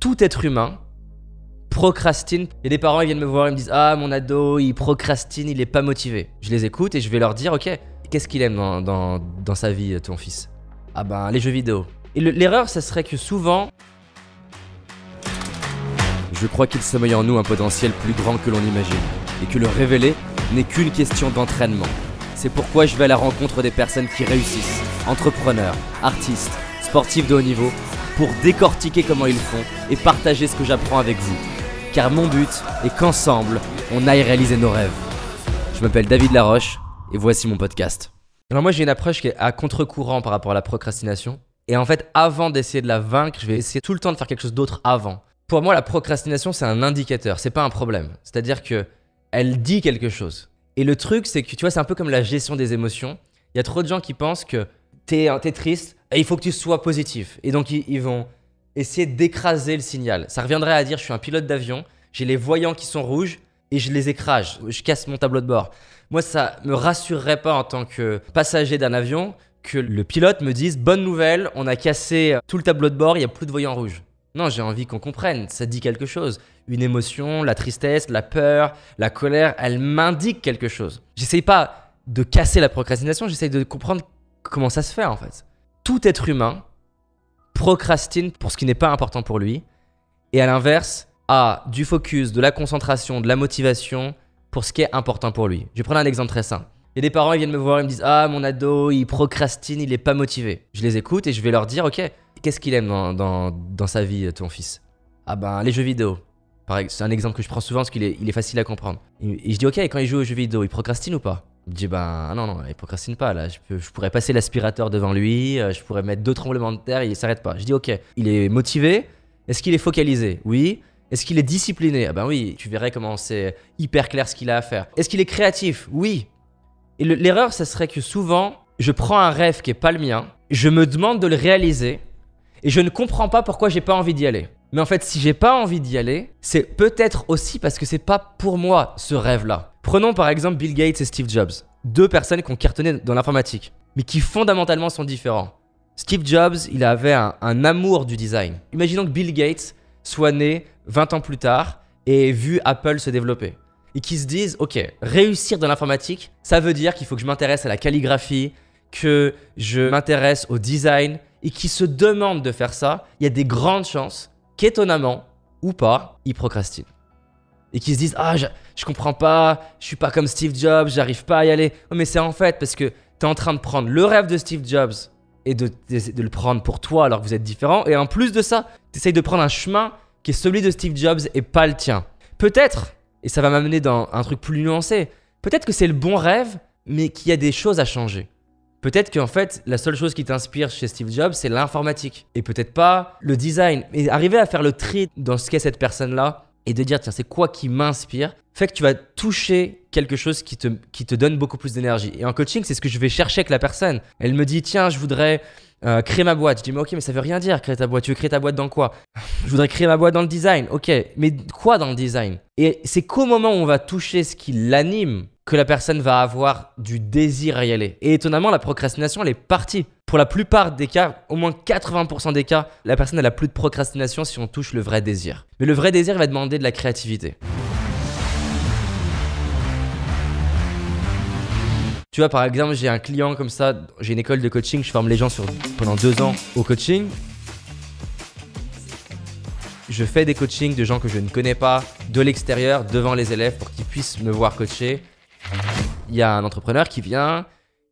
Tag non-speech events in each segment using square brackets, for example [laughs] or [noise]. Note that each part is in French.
tout être humain procrastine. Il y a des parents, ils viennent me voir, ils me disent Ah, mon ado, il procrastine, il est pas motivé. Je les écoute et je vais leur dire Ok, qu'est-ce qu'il aime dans, sa vie, ton fils? Ah, ben, les jeux vidéo. Et le- l'erreur, ça serait que souvent. Je crois qu'il sommeille en nous un potentiel plus grand que l'on imagine. Et que le révéler n'est qu'une question d'entraînement. C'est pourquoi je vais à la rencontre des personnes qui réussissent, entrepreneurs, artistes, sportifs de haut niveau, pour décortiquer comment ils font et partager ce que j'apprends avec vous. Car mon but est qu'ensemble, on aille réaliser nos rêves. Je m'appelle David Laroche et voici mon podcast. Alors moi j'ai une approche qui est à contre-courant par rapport à la procrastination. Et en fait, avant d'essayer de la vaincre, je vais essayer tout le temps de faire quelque chose d'autre avant. Pour moi, la procrastination, c'est un indicateur, c'est pas un problème. C'est-à-dire que elle dit quelque chose. Et le truc, c'est que tu vois, c'est un peu comme la gestion des émotions. Il y a trop de gens qui pensent que t'es es triste il faut que tu sois positif. Et donc, ils, vont essayer d'écraser le signal. Ça reviendrait à dire je suis un pilote d'avion, j'ai les voyants qui sont rouges et je les écrase, je casse mon tableau de bord. Moi, ça me rassurerait pas en tant que passager d'un avion que le pilote me dise bonne nouvelle, on a cassé tout le tableau de bord, il n'y a plus de voyants rouges. Non, j'ai envie qu'on comprenne, ça dit quelque chose. Une émotion, la tristesse, la peur, la colère, elle m'indique quelque chose. J'essaye pas de casser la procrastination, j'essaye de comprendre comment ça se fait en fait. Tout être humain procrastine pour ce qui n'est pas important pour lui et à l'inverse a du focus, de la concentration, de la motivation pour ce qui est important pour lui. Je vais prendre un exemple très simple. Il y a des parents, ils viennent me voir, ils me disent Ah, mon ado, il procrastine, il est pas motivé. Je les écoute et je vais leur dire Ok, qu'est-ce qu'il aime dans, sa vie, ton fils? Ah, ben, les jeux vidéo. C'est un exemple que je prends souvent parce qu'il est, est facile à comprendre. Et, je dis Ok, quand il joue aux jeux vidéo, il procrastine ou pas? Me dit Ben, non, non, il procrastine pas. Là, je, peux- je pourrais passer l'aspirateur devant lui, euh, je pourrais mettre deux tremblements de terre, il s'arrête pas. Je dis Ok, il est motivé Est-ce qu'il est focalisé? Oui. Est-ce qu'il est discipliné? Ah ben oui, tu verrais comment c'est hyper clair ce qu'il a à faire. Est-ce qu'il est créatif? Oui. Et le- l'erreur, ça serait que souvent, je prends un rêve qui est pas le mien, je me demande de le réaliser, et je ne comprends pas pourquoi j'ai pas envie d'y aller. Mais en fait, si j'ai pas envie d'y aller, c'est peut-être aussi parce que c'est pas pour moi ce rêve-là. Prenons par exemple Bill Gates et Steve Jobs, deux personnes qui ont cartonné dans l'informatique, mais qui fondamentalement sont différents. Steve Jobs, il avait un, amour du design. Imaginons que Bill Gates soit né 20 ans plus tard et vu Apple se développer. Et qui se disent, ok, réussir dans l'informatique, ça veut dire qu'il faut que je m'intéresse à la calligraphie, que je m'intéresse au design, et qui se demandent de faire ça, il y a des grandes chances qu'étonnamment, ou pas, ils procrastinent. Et qui se disent, ah, je, je comprends pas, je suis pas comme Steve Jobs, j'arrive pas à y aller. Oh, mais c'est en fait parce que tu es en train de prendre le rêve de Steve Jobs et de, de- de le prendre pour toi alors que vous êtes différents. Et en plus de ça, tu essayes de prendre un chemin qui est celui de Steve Jobs et pas le tien. Peut-être, et ça va m'amener dans un truc plus nuancé, peut-être que c'est le bon rêve, mais qu'il y a des choses à changer. Peut-être qu'en fait, la seule chose qui t'inspire chez Steve Jobs, c'est l'informatique. Et peut-être pas le design. Mais arriver à faire le tri dans ce qu'est cette personne-là et de dire, tiens, c'est quoi qui m'inspire, fait que tu vas toucher quelque chose qui te, qui te donne beaucoup plus d'énergie. Et en coaching, c'est ce que je vais chercher avec la personne. Elle me dit, tiens, je voudrais euh, créer ma boîte. Je dis, mais ok, mais ça veut rien dire, créer ta boîte. Tu veux créer ta boîte dans quoi? [laughs] Je voudrais créer ma boîte dans le design. Ok, mais quoi dans le design? Et c'est qu'au moment où on va toucher ce qui l'anime, que la personne va avoir du désir à y aller. Et étonnamment, la procrastination, elle est partie. Pour la plupart des cas, au moins 80% des cas, la personne elle a plus de procrastination si on touche le vrai désir. Mais le vrai désir va demander de la créativité. Tu vois, par exemple, j'ai un client comme ça, j'ai une école de coaching, je forme les gens pendant deux ans au coaching. Je fais des coachings de gens que je ne connais pas de l'extérieur devant les élèves pour qu'ils puissent me voir coacher. Il y a un entrepreneur qui vient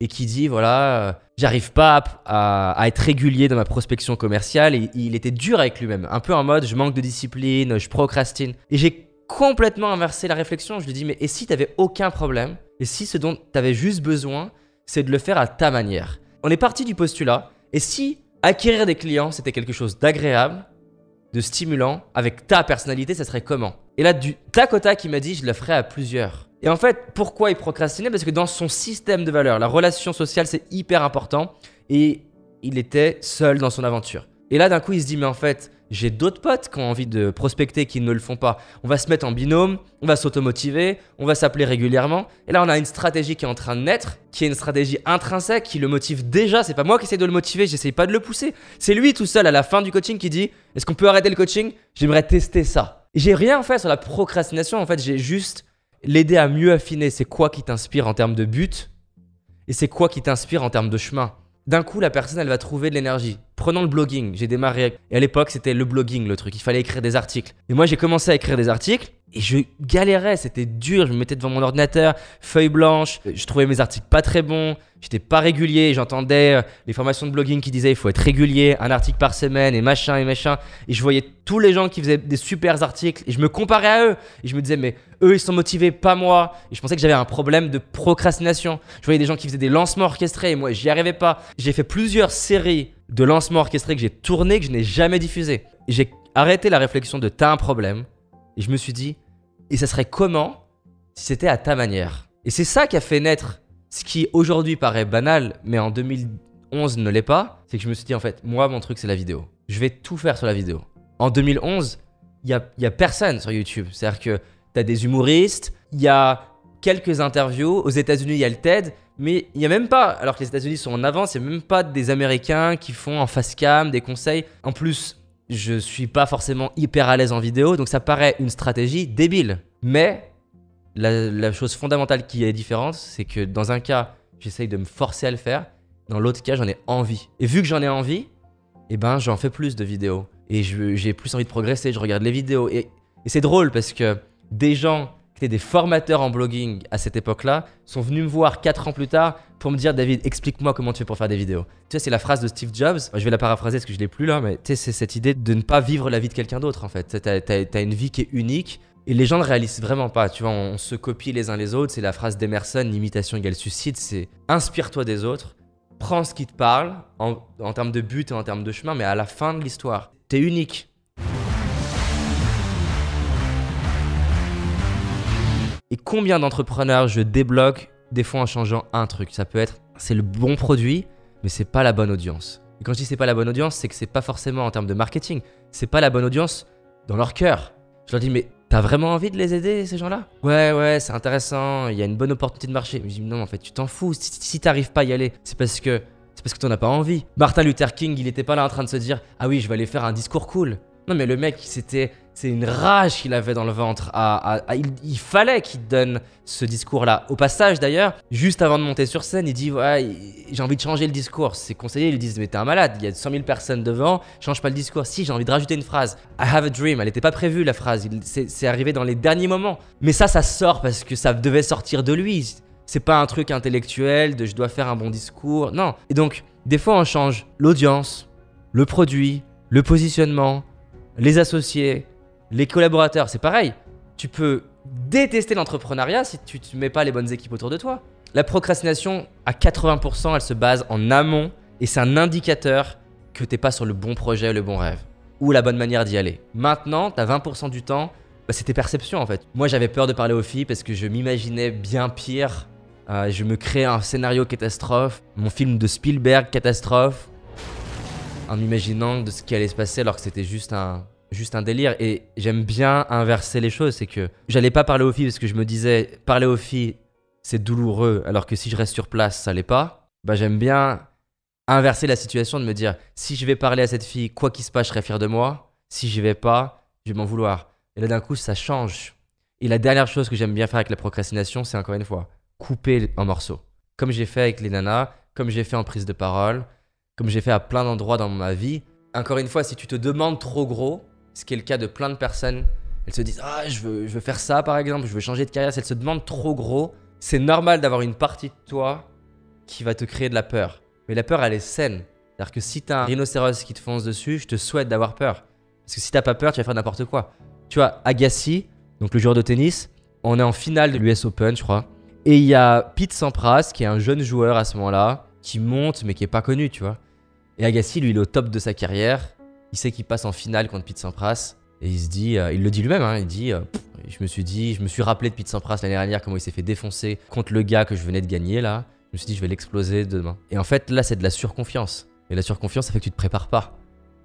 et qui dit voilà, euh, j'arrive pas à, être régulier dans ma prospection commerciale. Et il était dur avec lui-même, un peu en mode je manque de discipline, je procrastine. Et j'ai complètement inversé la réflexion. Je lui dis mais et si t'avais aucun problème? Et si ce dont t'avais juste besoin, c'est de le faire à ta manière? On est parti du postulat. Et si acquérir des clients c'était quelque chose d'agréable, de stimulant, avec ta personnalité, ça serait comment? Et là, du tac au m'a dit, je le ferai à plusieurs. Et en fait, pourquoi il procrastinait? Parce que dans son système de valeurs, la relation sociale, c'est hyper important. Et il était seul dans son aventure. Et là, d'un coup, il se dit, mais en fait, j'ai d'autres potes qui ont envie de prospecter qui ne le font pas. On va se mettre en binôme, on va s'automotiver, on va s'appeler régulièrement. Et là, on a une stratégie qui est en train de naître, qui est une stratégie intrinsèque, qui le motive déjà. C'est pas moi qui essaie de le motiver, j'essaye pas de le pousser. C'est lui tout seul à la fin du coaching qui dit Est-ce qu'on peut arrêter le coaching? J'aimerais tester ça. J'ai rien fait sur la procrastination, en fait, j'ai juste l'aider à mieux affiner c'est quoi qui t'inspire en termes de but et c'est quoi qui t'inspire en termes de chemin d'un coup, la personne, elle va trouver de l'énergie. Prenons le blogging. J'ai démarré. Et à l'époque, c'était le blogging, le truc. Il fallait écrire des articles. Et moi, j'ai commencé à écrire des articles. Et je galérais, c'était dur. Je me mettais devant mon ordinateur, feuille blanche. Je trouvais mes articles pas très bons. J'étais pas régulier. J'entendais euh, les formations de blogging qui disaient il faut être régulier, un article par semaine et machin et machin. Et je voyais tous les gens qui faisaient des super articles et je me comparais à eux. Et je me disais mais eux ils sont motivés, pas moi. Et je pensais que j'avais un problème de procrastination. Je voyais des gens qui faisaient des lancements orchestrés et moi j'y arrivais pas. J'ai fait plusieurs séries de lancements orchestrés que j'ai tourné que je n'ai jamais diffusé. J'ai arrêté la réflexion de t'as un problème. Et je me suis dit, et ça serait comment si c'était à ta manière? Et c'est ça qui a fait naître ce qui aujourd'hui paraît banal, mais en 2011 ne l'est pas. C'est que je me suis dit, en fait, moi, mon truc, c'est la vidéo. Je vais tout faire sur la vidéo. En 2011, il n'y a, y a personne sur YouTube. C'est-à-dire que tu as des humoristes, il y a quelques interviews. Aux États-Unis, il y a le TED, mais il n'y a même pas, alors que les États-Unis sont en avance, il n'y a même pas des Américains qui font en face cam des conseils. En plus, je suis pas forcément hyper à l'aise en vidéo, donc ça paraît une stratégie débile. Mais la, chose fondamentale qui est différente, c'est que dans un cas, j'essaye de me forcer à le faire, dans l'autre cas, j'en ai envie. Et vu que j'en ai envie, eh ben, j'en fais plus de vidéos. Et j'ai plus envie de progresser, je regarde les vidéos. Et, et c'est drôle parce que des gens des formateurs en blogging à cette époque-là sont venus me voir 4 ans plus tard pour me dire David, explique-moi comment tu fais pour faire des vidéos. Tu sais, c'est la phrase de Steve Jobs. Je vais la paraphraser parce que je l'ai plus là, mais tu sais, c'est cette idée de ne pas vivre la vie de quelqu'un d'autre en fait. Tu as, une vie qui est unique. Et les gens ne réalisent vraiment pas, tu vois, on, se copie les uns les autres, c'est la phrase d'Emerson, l'imitation égale suicide, c'est inspire-toi des autres, prends ce qui te parle en, en termes de but et en termes de chemin, mais à la fin de l'histoire, tu es unique. Et combien d'entrepreneurs je débloque des fois en changeant un truc Ça peut être, c'est le bon produit, mais c'est pas la bonne audience. Et quand je dis c'est pas la bonne audience, c'est que c'est pas forcément en termes de marketing, c'est pas la bonne audience dans leur cœur. Je leur dis, mais t'as vraiment envie de les aider, ces gens-là? Ouais, ouais, c'est intéressant, il y a une bonne opportunité de marché. Mais je dis, non, en fait, tu t'en fous. Si, si t'arrives pas à y aller, c'est parce que c'est parce que t'en as pas envie. Martin Luther King, il était pas là en train de se dire, ah oui, je vais aller faire un discours cool. Non, mais le mec, c'était c'est une rage qu'il avait dans le ventre. il, fallait qu'il donne ce discours-là. Au passage, d'ailleurs, juste avant de monter sur scène, il dit ouais, j'ai envie de changer le discours. Ses conseillers lui disent mais t'es un malade. Il y a 100 000 personnes devant, change pas le discours. Si, j'ai envie de rajouter une phrase. I have a dream. Elle n'était pas prévue la phrase. C'est arrivé dans les derniers moments. Mais ça, ça sort parce que ça devait sortir de lui. C'est pas un truc intellectuel de je dois faire un bon discours. Non. Et donc, des fois, on change l'audience, le produit, le positionnement, les associés, les collaborateurs, c'est pareil. Tu peux détester l'entrepreneuriat si tu ne mets pas les bonnes équipes autour de toi. La procrastination, à 80%, elle se base en amont et c'est un indicateur que tu n'es pas sur le bon projet, le bon rêve ou la bonne manière d'y aller. Maintenant, tu as 20% du temps, bah, c'est tes perceptions en fait. Moi, j'avais peur de parler aux filles parce que je m'imaginais bien pire. Euh, je me créais un scénario catastrophe, mon film de Spielberg catastrophe, en imaginant de ce qui allait se passer alors que c'était juste un, juste un délire. Et j'aime bien inverser les choses. C'est que j'allais pas parler aux filles parce que je me disais, parler aux filles, c'est douloureux, alors que si je reste sur place, ça l'est pas. Bah, j'aime bien inverser la situation de me dire, si je vais parler à cette fille, quoi qu'il se passe, je serai fier de moi. Si je vais pas, je vais m'en vouloir. Et là, d'un coup, ça change. Et la dernière chose que j'aime bien faire avec la procrastination, c'est encore une fois, couper en morceaux. Comme j'ai fait avec les nanas, comme j'ai fait en prise de parole, comme j'ai fait à plein d'endroits dans ma vie. Encore une fois, si tu te demandes trop gros, ce qui est le cas de plein de personnes. Elles se disent Ah, je veux, je veux faire ça par exemple, je veux changer de carrière. Si elles se demandent trop gros, c'est normal d'avoir une partie de toi qui va te créer de la peur. Mais la peur, elle est saine. C'est-à-dire que si t'as un rhinocéros qui te fonce dessus, je te souhaite d'avoir peur. Parce que si t'as pas peur, tu vas faire n'importe quoi. Tu vois, Agassi, donc le joueur de tennis, on est en finale de l'US Open, je crois. Et il y a Pete Sampras, qui est un jeune joueur à ce moment-là, qui monte, mais qui est pas connu, tu vois. Et Agassi, lui, il est au top de sa carrière. Il sait qu'il passe en finale contre Pete Sampras. Et il se dit, euh, il le dit lui-même, hein, il dit, euh, je me suis dit, je me suis rappelé de Pete Sampras l'année dernière, comment il s'est fait défoncer contre le gars que je venais de gagner là. Je me suis dit, je vais l'exploser demain. Et en fait, là, c'est de la surconfiance. Et la surconfiance, ça fait que tu te prépares pas.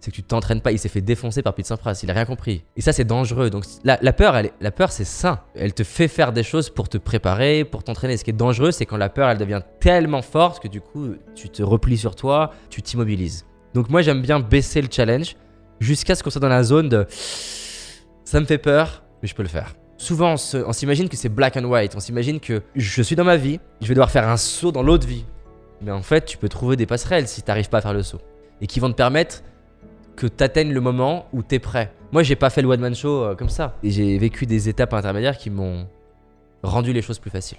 c'est que tu t'entraînes pas. Il s'est fait défoncer par Pete Sampras, il a rien compris. Et ça, c'est dangereux. Donc la, peur, la peur, c'est sain. Elle te fait faire des choses pour te préparer, pour t'entraîner. Ce qui est dangereux, c'est quand la peur, elle devient tellement forte que du coup, tu te replies sur toi, tu t'immobilises. Donc moi, j'aime bien baisser le challenge jusqu'à ce qu'on soit dans la zone de ça me fait peur, mais je peux le faire. Souvent, on s'imagine que c'est black and white. On s'imagine que je suis dans ma vie, je vais devoir faire un saut dans l'autre vie. Mais en fait, tu peux trouver des passerelles si tu n'arrives pas à faire le saut. Et qui vont te permettre que tu atteignes le moment où tu es prêt. Moi, j'ai pas fait le one man show euh, comme ça. Et j'ai vécu des étapes intermédiaires qui m'ont rendu les choses plus faciles.